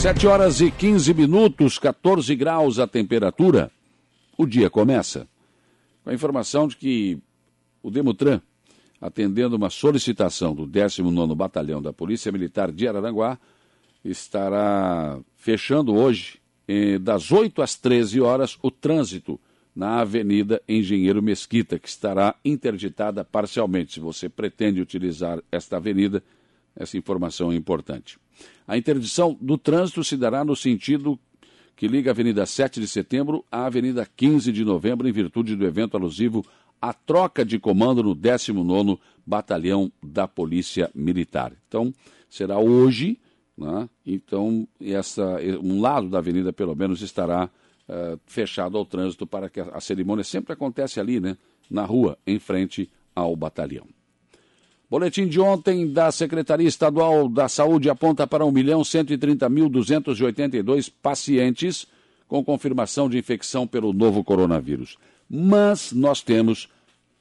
7 horas e 15 minutos, 14 graus a temperatura. O dia começa com a informação de que o Demutran, atendendo uma solicitação do 19º Batalhão da Polícia Militar de Araranguá, estará fechando hoje, eh, das 8 às 13 horas, o trânsito na Avenida Engenheiro Mesquita, que estará interditada parcialmente. Se você pretende utilizar esta avenida, essa informação é importante. A interdição do trânsito se dará no sentido que liga a Avenida 7 de Setembro à Avenida 15 de Novembro, em virtude do evento alusivo à troca de comando no 19º Batalhão da Polícia Militar. Então, será hoje, né? então essa, um lado da avenida, pelo menos, estará uh, fechado ao trânsito para que a, a cerimônia sempre acontece ali, né? na rua, em frente ao batalhão. Boletim de ontem da Secretaria Estadual da Saúde aponta para 1.130.282 pacientes com confirmação de infecção pelo novo coronavírus. Mas nós temos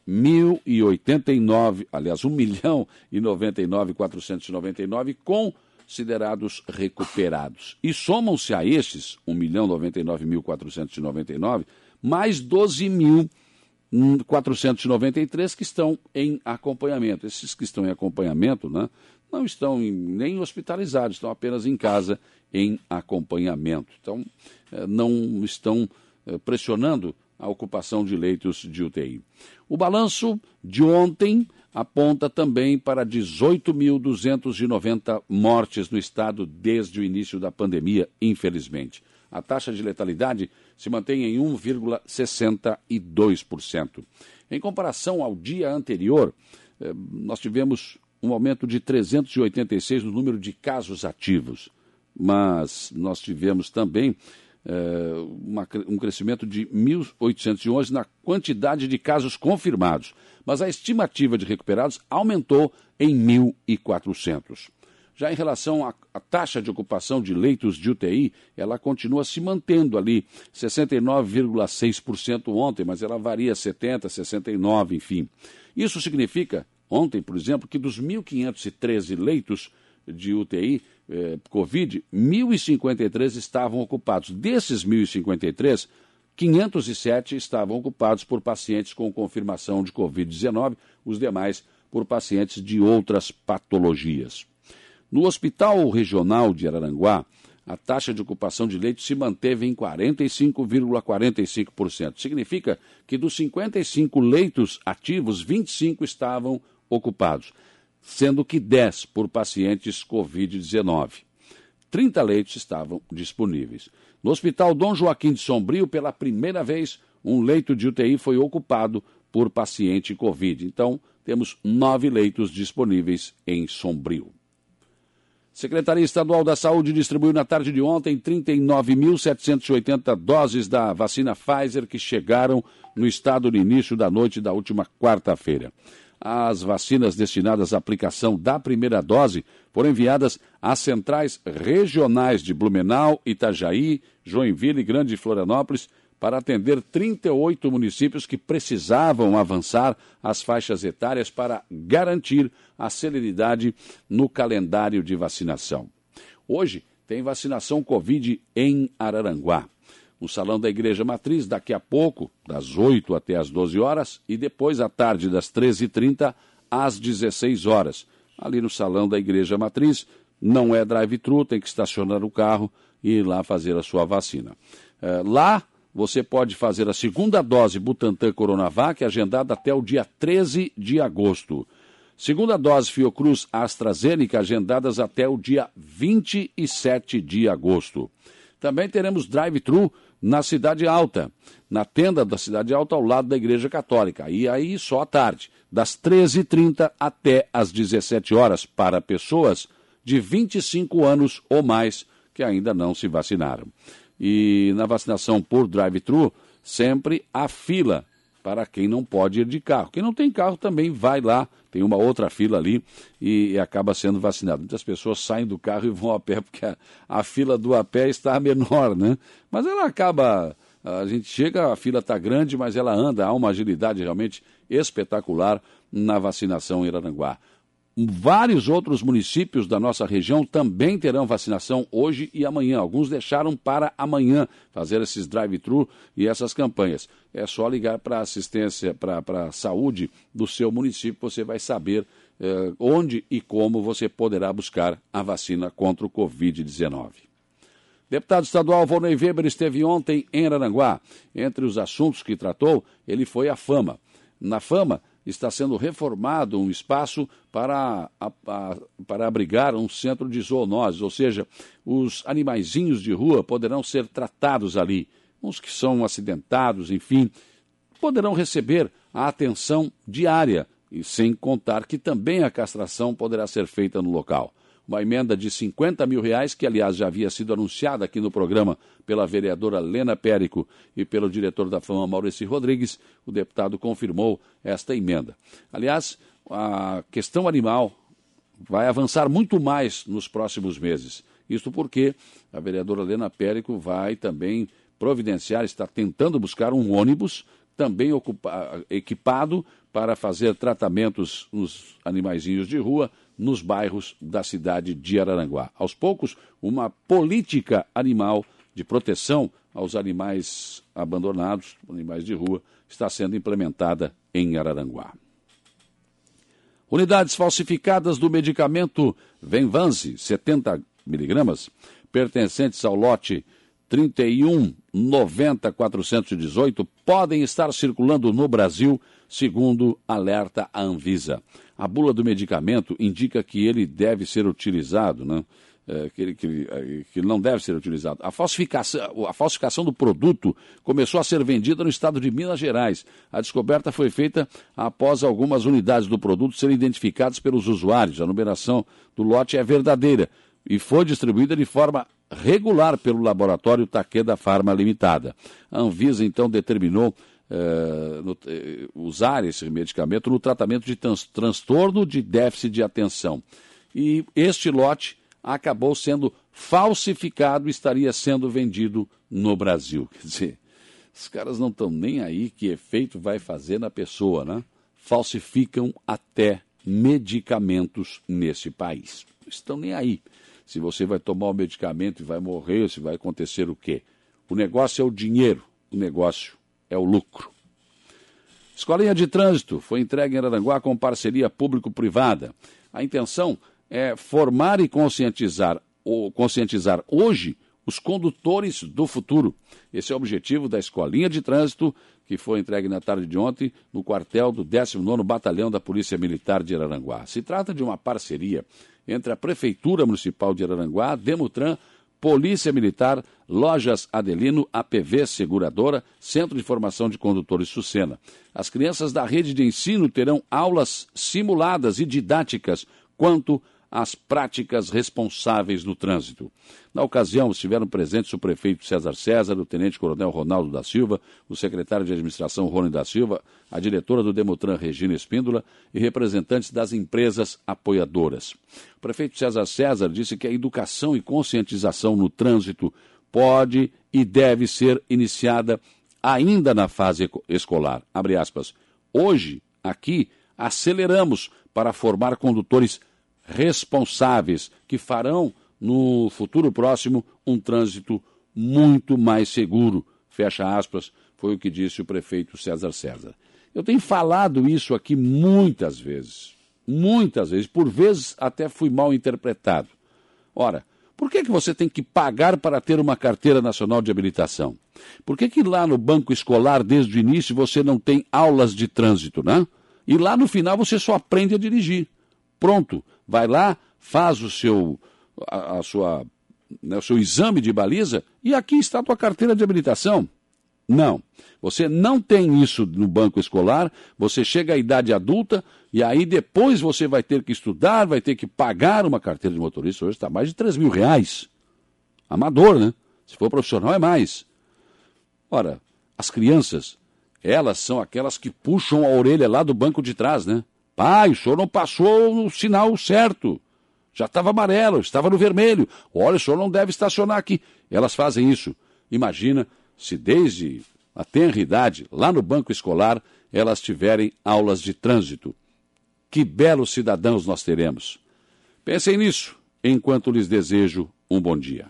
1.089, aliás, 1 milhão e 99.499 considerados recuperados. E somam-se a estes, 1 milhão 99.499, mais 12 mil 493 que estão em acompanhamento. Esses que estão em acompanhamento né, não estão em, nem hospitalizados, estão apenas em casa em acompanhamento. Então, eh, não estão eh, pressionando a ocupação de leitos de UTI. O balanço de ontem aponta também para 18.290 mortes no estado desde o início da pandemia, infelizmente. A taxa de letalidade se mantém em 1,62%. Em comparação ao dia anterior, eh, nós tivemos um aumento de 386 no número de casos ativos, mas nós tivemos também eh, uma, um crescimento de 1.811 na quantidade de casos confirmados, mas a estimativa de recuperados aumentou em 1.400. Já em relação à, à, taxa de ocupação de leitos de UTI, ela continua se mantendo ali, 69,6% ontem, mas ela varia 70, 69, enfim. Isso significa, ontem, por exemplo, que dos 1.513 leitos de UTI eh, Covid, 1.053 estavam ocupados. Desses 1.053, 507 estavam ocupados por pacientes com confirmação de Covid-19, os demais por pacientes de outras patologias. No Hospital Regional de Araranguá, a taxa de ocupação de leitos se manteve em 45,45%. Significa que dos 55 leitos ativos, 25 estavam ocupados, sendo que 10 por pacientes Covid-19. 30 leitos estavam disponíveis. No Hospital Dom Joaquim de Sombrio, pela primeira vez, um leito de UTI foi ocupado por paciente Covid. Então, temos nove leitos disponíveis em Sombrio. Secretaria Estadual da Saúde distribuiu na tarde de ontem 39.780 doses da vacina Pfizer que chegaram no estado no início da noite da última quarta-feira. As vacinas destinadas à aplicação da primeira dose foram enviadas às centrais regionais de Blumenau, Itajaí, Joinville e Grande Florianópolis para atender 38 municípios que precisavam avançar as faixas etárias para garantir a celeridade no calendário de vacinação. Hoje tem vacinação Covid em Araranguá. No Salão da Igreja Matriz, daqui a pouco, das 8 até as 12 horas, e depois à tarde, das 13h30 às 16 horas. Ali no Salão da Igreja Matriz, não é drive-thru, tem que estacionar o carro e ir lá fazer a sua vacina. É, lá você pode fazer a segunda dose Butantan Coronavac, agendada até o dia 13 de agosto. Segunda dose Fiocruz AstraZeneca, agendadas até o dia 27 de agosto. Também teremos drive-thru na Cidade Alta, na tenda da Cidade Alta, ao lado da Igreja Católica. E aí só à tarde, das 13h30 até as 17 horas, para pessoas de 25 anos ou mais que ainda não se vacinaram. E na vacinação por drive-thru, sempre há fila para quem não pode ir de carro. Quem não tem carro também vai lá, tem uma outra fila ali e, e acaba sendo vacinado. Muitas pessoas saem do carro e vão a pé, porque a, a fila do a pé está menor, né? Mas ela acaba. A gente chega, a fila está grande, mas ela anda, há uma agilidade realmente espetacular na vacinação em Aranguá. Vários outros municípios da nossa região também terão vacinação hoje e amanhã. Alguns deixaram para amanhã fazer esses drive-thru e essas campanhas. É só ligar para a assistência, para a saúde do seu município, você vai saber eh, onde e como você poderá buscar a vacina contra o Covid-19. Deputado estadual Volney Weber esteve ontem em Aranguá. Entre os assuntos que tratou, ele foi a fama. Na fama, está sendo reformado um espaço para, a, a, para abrigar um centro de zoonoses, ou seja, os animaizinhos de rua poderão ser tratados ali. Uns que são acidentados, enfim, poderão receber a atenção diária, e sem contar que também a castração poderá ser feita no local uma emenda de 50 mil reais, que aliás já havia sido anunciada aqui no programa pela vereadora Lena Périco e pelo diretor da Fama Maurício Rodrigues, o deputado confirmou esta emenda. Aliás, a questão animal vai avançar muito mais nos próximos meses. Isto porque a vereadora Lena Périco vai também providenciar, está tentando buscar um ônibus também equipado para fazer tratamentos nos animaizinhos de rua, nos bairros da cidade de Araranguá. Aos poucos, uma política animal de proteção aos animais abandonados, animais de rua, está sendo implementada em Araranguá. Unidades falsificadas do medicamento Venvanse, 70 miligramas, pertencentes ao lote 31 90 418, podem estar circulando no Brasil, segundo alerta a Anvisa a bula do medicamento indica que ele deve ser utilizado, né? É, que, ele, que, é, que, não deve ser utilizado. A falsificação, a falsificação do produto começou a ser vendida no estado de Minas Gerais. A descoberta foi feita após algumas unidades do produto serem identificadas pelos usuários. A numeração do lote é verdadeira e foi distribuída de forma regular pelo laboratório Takeda Pharma Limitada. A Anvisa então determinou uh, no, uh, usar esse medicamento no tratamento de trans, transtorno de déficit de atenção. E este lote acabou sendo falsificado e estaria sendo vendido no Brasil. Quer dizer, os caras não estão nem aí que efeito vai fazer na pessoa, né? Falsificam até medicamentos nesse país. Estão nem aí. Se você vai tomar o medicamento e vai morrer, se vai acontecer o quê? O negócio é o dinheiro, o negócio é o lucro. Escolinha de Trânsito foi entregue em Aranguá com parceria público-privada. A intenção é formar e conscientizar, ou conscientizar hoje os condutores do futuro. Esse é o objetivo da Escolinha de Trânsito, que foi entregue na tarde de ontem no quartel do 19º Batalhão da Polícia Militar de Araranguá. Se trata de uma parceria entre a Prefeitura Municipal de Araranguá, Demutran, Polícia Militar, Lojas Adelino, APV Seguradora, Centro de Formação de Condutores Sucena. As crianças da rede de ensino terão aulas simuladas e didáticas quanto as práticas responsáveis no trânsito. Na ocasião, estiveram presentes o prefeito César César, o tenente-coronel Ronaldo da Silva, o secretário de administração Rony da Silva, a diretora do Demutran Regina Espíndola e representantes das empresas apoiadoras. O prefeito César César disse que a educação e conscientização no trânsito pode e deve ser iniciada ainda na fase escolar. Hoje, aqui, aceleramos para formar condutores responsáveis que farão no futuro próximo um trânsito muito mais seguro. Fecha aspas, foi o que disse o prefeito César César. Eu tenho falado isso aqui muitas vezes, muitas vezes, por vezes até fui mal interpretado. Ora, por que, que você tem que pagar para ter uma carteira nacional de habilitação? Por que, que lá no banco escolar, desde o início, você não tem aulas de trânsito, né? E lá no final você só aprende a dirigir. Pronto, vai lá, faz o seu, a, a sua, né, o seu exame de baliza e aqui está a tua carteira de habilitação. Não. Você não tem isso no banco escolar, você chega à idade adulta e aí depois você vai ter que estudar, vai ter que pagar uma carteira de motorista. Hoje está mais de 3 mil reais. Amador, né? Se for profissional é mais. Ora, as crianças, elas são aquelas que puxam a orelha lá do banco de trás, né? Pai, o senhor não passou o sinal certo. Já estava amarelo, estava no vermelho. Olha, o senhor não deve estacionar aqui. Elas fazem isso. Imagina se desde a tenra idade, lá no banco escolar, elas tiverem aulas de trânsito. Que belos cidadãos nós teremos. Pensem nisso enquanto lhes desejo um bom dia.